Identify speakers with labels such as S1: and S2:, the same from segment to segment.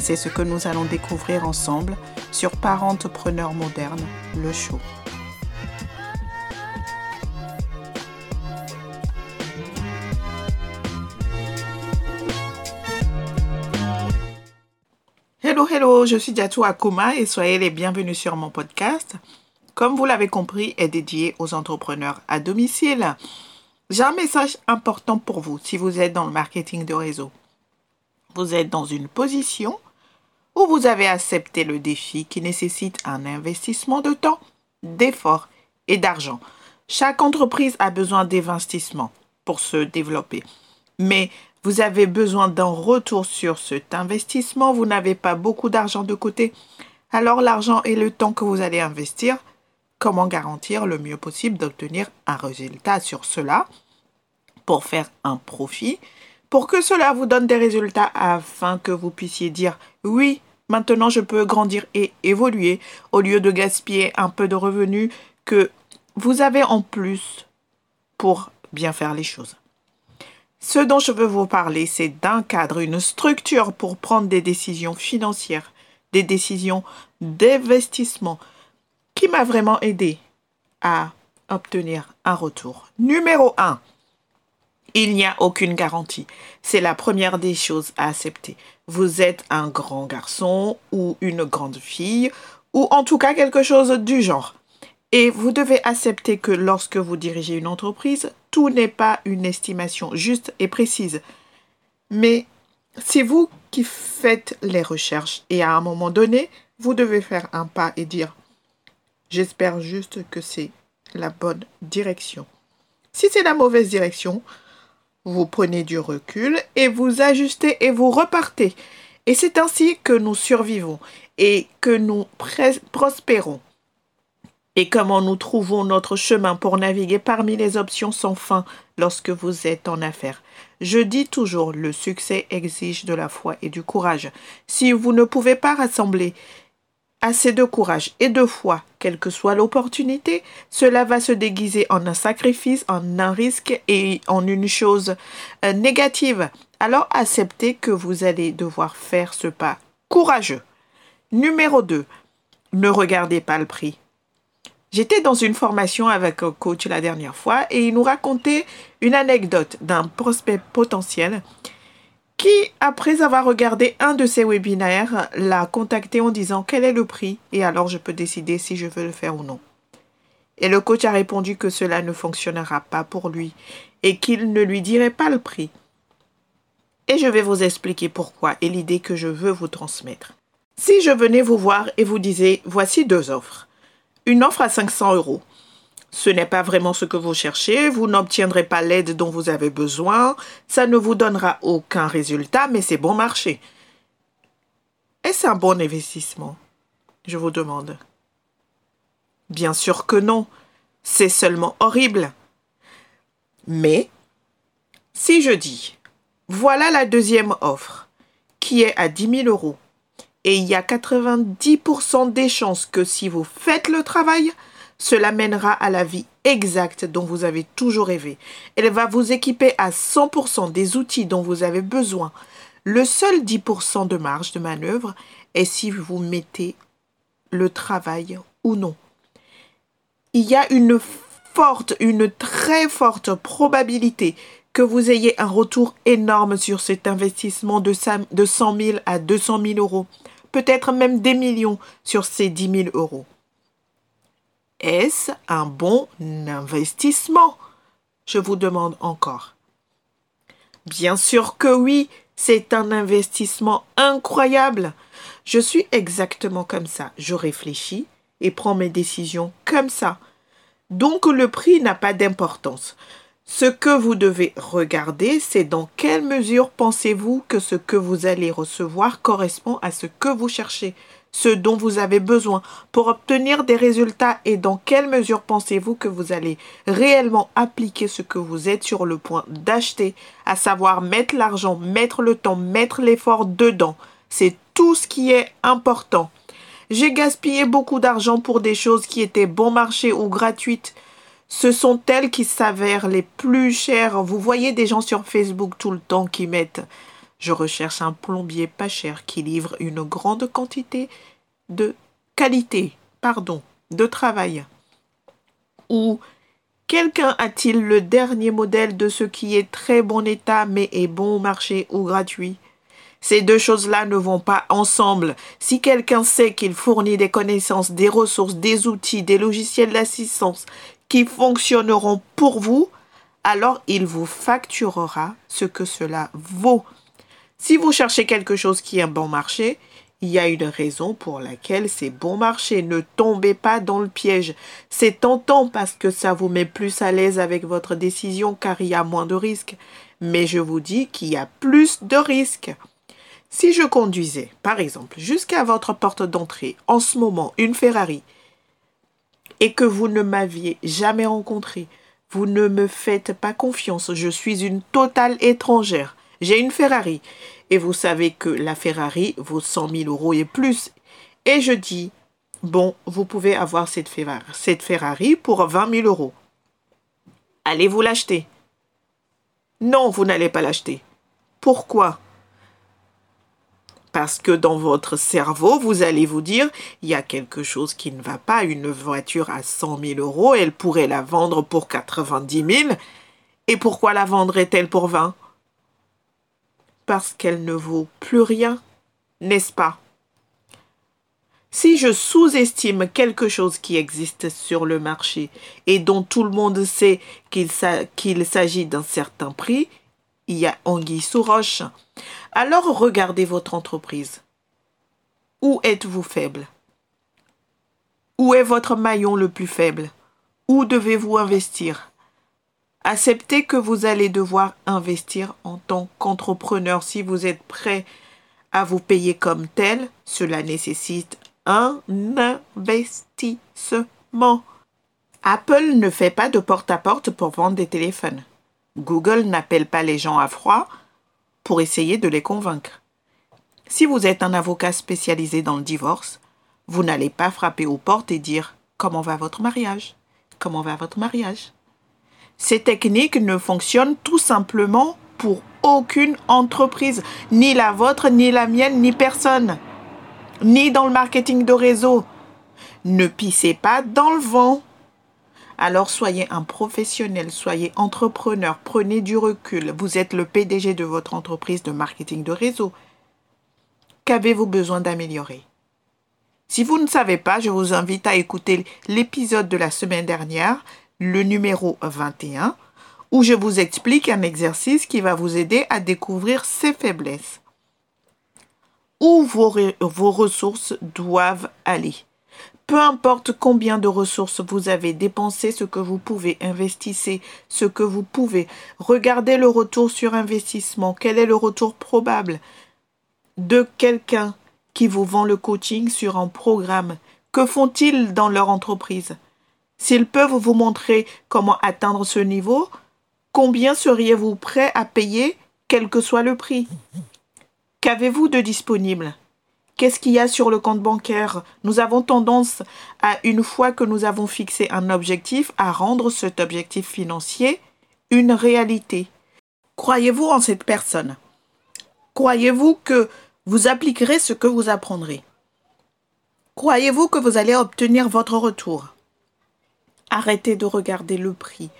S1: C'est ce que nous allons découvrir ensemble sur Parentepreneur Moderne, le show. Hello, hello, je suis Diatou Akuma et soyez les bienvenus sur mon podcast. Comme vous l'avez compris, est dédié aux entrepreneurs à domicile. J'ai un message important pour vous si vous êtes dans le marketing de réseau. Vous êtes dans une position où vous avez accepté le défi qui nécessite un investissement de temps, d'efforts et d'argent. Chaque entreprise a besoin d'investissement pour se développer. Mais vous avez besoin d'un retour sur cet investissement. Vous n'avez pas beaucoup d'argent de côté. Alors l'argent et le temps que vous allez investir, comment garantir le mieux possible d'obtenir un résultat sur cela pour faire un profit pour que cela vous donne des résultats afin que vous puissiez dire oui, maintenant je peux grandir et évoluer au lieu de gaspiller un peu de revenus que vous avez en plus pour bien faire les choses. Ce dont je veux vous parler, c'est d'un cadre, une structure pour prendre des décisions financières, des décisions d'investissement qui m'a vraiment aidé à obtenir un retour. Numéro 1, il n'y a aucune garantie. C'est la première des choses à accepter. Vous êtes un grand garçon ou une grande fille ou en tout cas quelque chose du genre. Et vous devez accepter que lorsque vous dirigez une entreprise, tout n'est pas une estimation juste et précise. Mais c'est vous qui faites les recherches et à un moment donné, vous devez faire un pas et dire j'espère juste que c'est la bonne direction. Si c'est la mauvaise direction, vous prenez du recul et vous ajustez et vous repartez. Et c'est ainsi que nous survivons et que nous prospérons. Et comment nous trouvons notre chemin pour naviguer parmi les options sans fin lorsque vous êtes en affaires? Je dis toujours, le succès exige de la foi et du courage. Si vous ne pouvez pas rassembler assez de courage et de foi, quelle que soit l'opportunité, cela va se déguiser en un sacrifice, en un risque et en une chose euh, négative. Alors acceptez que vous allez devoir faire ce pas courageux. Numéro 2. Ne regardez pas le prix. J'étais dans une formation avec un coach la dernière fois et il nous racontait une anecdote d'un prospect potentiel qui, après avoir regardé un de ses webinaires, l'a contacté en disant quel est le prix et alors je peux décider si je veux le faire ou non. Et le coach a répondu que cela ne fonctionnera pas pour lui et qu'il ne lui dirait pas le prix. Et je vais vous expliquer pourquoi et l'idée que je veux vous transmettre. Si je venais vous voir et vous disais voici deux offres. Une offre à 500 euros ce n'est pas vraiment ce que vous cherchez, vous n'obtiendrez pas l'aide dont vous avez besoin, ça ne vous donnera aucun résultat, mais c'est bon marché. Est-ce un bon investissement? Je vous demande. Bien sûr que non, c'est seulement horrible. Mais, si je dis, voilà la deuxième offre, qui est à 10 000 euros, et il y a 90% des chances que si vous faites le travail, cela mènera à la vie exacte dont vous avez toujours rêvé. Elle va vous équiper à 100% des outils dont vous avez besoin. Le seul 10% de marge de manœuvre est si vous mettez le travail ou non. Il y a une forte, une très forte probabilité que vous ayez un retour énorme sur cet investissement de 100 000 à 200 000 euros, peut-être même des millions sur ces 10 000 euros. Est-ce un bon investissement? Je vous demande encore. Bien sûr que oui, c'est un investissement incroyable. Je suis exactement comme ça. Je réfléchis et prends mes décisions comme ça. Donc le prix n'a pas d'importance. Ce que vous devez regarder, c'est dans quelle mesure pensez-vous que ce que vous allez recevoir correspond à ce que vous cherchez? Ce dont vous avez besoin pour obtenir des résultats et dans quelle mesure pensez-vous que vous allez réellement appliquer ce que vous êtes sur le point d'acheter, à savoir mettre l'argent, mettre le temps, mettre l'effort dedans? C'est tout ce qui est important. J'ai gaspillé beaucoup d'argent pour des choses qui étaient bon marché ou gratuites. Ce sont elles qui s'avèrent les plus chères. Vous voyez des gens sur Facebook tout le temps qui mettent je recherche un plombier pas cher qui livre une grande quantité de qualité, pardon, de travail. Ou quelqu'un a-t-il le dernier modèle de ce qui est très bon état mais est bon marché ou gratuit? Ces deux choses-là ne vont pas ensemble. Si quelqu'un sait qu'il fournit des connaissances, des ressources, des outils, des logiciels d'assistance qui fonctionneront pour vous, alors il vous facturera ce que cela vaut. Si vous cherchez quelque chose qui est bon marché, il y a une raison pour laquelle c'est bon marché. Ne tombez pas dans le piège. C'est tentant parce que ça vous met plus à l'aise avec votre décision car il y a moins de risques. Mais je vous dis qu'il y a plus de risques. Si je conduisais, par exemple, jusqu'à votre porte d'entrée en ce moment une Ferrari et que vous ne m'aviez jamais rencontré, vous ne me faites pas confiance, je suis une totale étrangère. J'ai une Ferrari. Et vous savez que la Ferrari vaut 100 000 euros et plus. Et je dis, bon, vous pouvez avoir cette Ferrari, pour 20 000 euros. Allez-vous l'acheter? Non, vous n'allez pas l'acheter. Pourquoi? Parce que dans votre cerveau, vous allez vous dire, il y a quelque chose qui ne va pas. Une voiture à 100 000 euros, elle pourrait la vendre pour 90 000. Et pourquoi la vendrait-elle pour 20 parce qu'elle ne vaut plus rien, n'est-ce pas? Si je sous-estime quelque chose qui existe sur le marché et dont tout le monde sait qu'il s'agit d'un certain prix, il y a anguille sous roche. Alors regardez votre entreprise. Où êtes-vous faible? Où est votre maillon le plus faible? Où devez-vous investir? Acceptez que vous allez devoir investir en tant qu'entrepreneur. Si vous êtes prêt à vous payer comme tel, cela nécessite un investissement. Apple ne fait pas de porte-à-porte pour vendre des téléphones. Google n'appelle pas les gens à froid pour essayer de les convaincre. Si vous êtes un avocat spécialisé dans le divorce, vous n'allez pas frapper aux portes et dire Comment va votre mariage? Comment va votre mariage? Ces techniques ne fonctionnent tout simplement pour aucune entreprise, ni la vôtre, ni la mienne, ni personne, ni dans le marketing de réseau. Ne pissez pas dans le vent. Alors soyez un professionnel, soyez entrepreneur, prenez du recul. Vous êtes le PDG de votre entreprise de marketing de réseau. Qu'avez-vous besoin d'améliorer? Si vous ne savez pas, je vous invite à écouter l'épisode de la semaine dernière le numéro 21, où je vous explique un exercice qui va vous aider à découvrir ses faiblesses. Où vos, ressources doivent aller. Peu importe combien de ressources vous avez dépensé, ce que vous pouvez, investissez ce que vous pouvez. Regardez le retour sur investissement. Quel est le retour probable de quelqu'un qui vous vend le coaching sur un programme? Que font-ils dans leur entreprise? S'ils peuvent vous montrer comment atteindre ce niveau, combien seriez-vous prêt à payer, quel que soit le prix? Qu'avez-vous de disponible? Qu'est-ce qu'il y a sur le compte bancaire? Nous avons tendance à, une fois que nous avons fixé un objectif, à rendre cet objectif financier une réalité. Croyez-vous en cette personne? Croyez-vous que vous appliquerez ce que vous apprendrez? Croyez-vous que vous allez obtenir votre retour? Arrêtez de regarder le prix.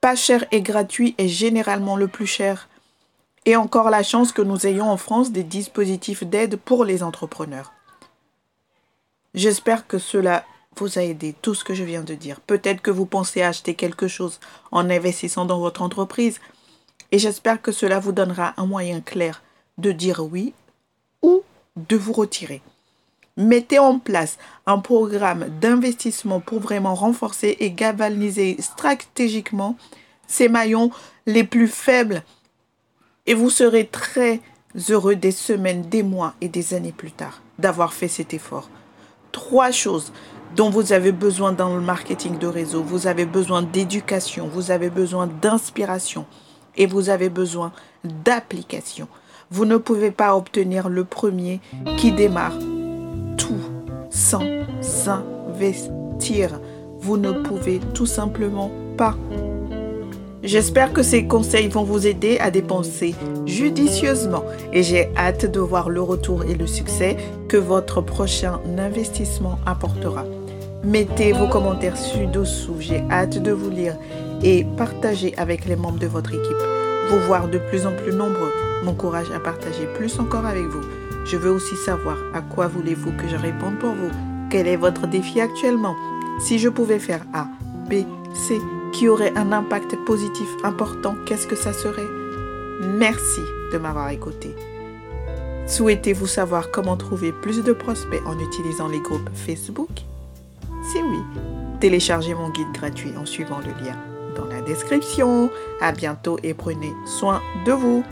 S1: Pas cher et gratuit est généralement le plus cher. Et encore la chance que nous ayons en France des dispositifs d'aide pour les entrepreneurs. J'espère que cela vous a aidé, tout ce que je viens de dire. Peut-être que vous pensez acheter quelque chose en investissant dans votre entreprise. Et j'espère que cela vous donnera un moyen clair de dire oui ou de vous retirer. Mettez en place un programme d'investissement pour vraiment renforcer et galvaniser stratégiquement ces maillons les plus faibles et vous serez très heureux des semaines, des mois et des années plus tard d'avoir fait cet effort. Trois choses dont vous avez besoin dans le marketing de réseau. Vous avez besoin d'éducation, vous avez besoin d'inspiration et vous avez besoin d'application. Vous ne pouvez pas obtenir le premier qui démarre tout sans investir. Vous ne pouvez tout simplement pas. J'espère que ces conseils vont vous aider à dépenser judicieusement et j'ai hâte de voir le retour et le succès que votre prochain investissement apportera. Mettez vos commentaires ci-dessous, j'ai hâte de vous lire et partager avec les membres de votre équipe. Vous voir de plus en plus nombreux m'encourage à partager plus encore avec vous. Je veux aussi savoir à quoi voulez-vous que je réponde pour vous. Quel est votre défi actuellement? Si je pouvais faire A, B, C, qui aurait un impact positif important, qu'est-ce que ça serait? Merci de m'avoir écouté. Souhaitez-vous savoir comment trouver plus de prospects en utilisant les groupes Facebook? Si oui, téléchargez mon guide gratuit en suivant le lien dans la description. À bientôt et prenez soin de vous.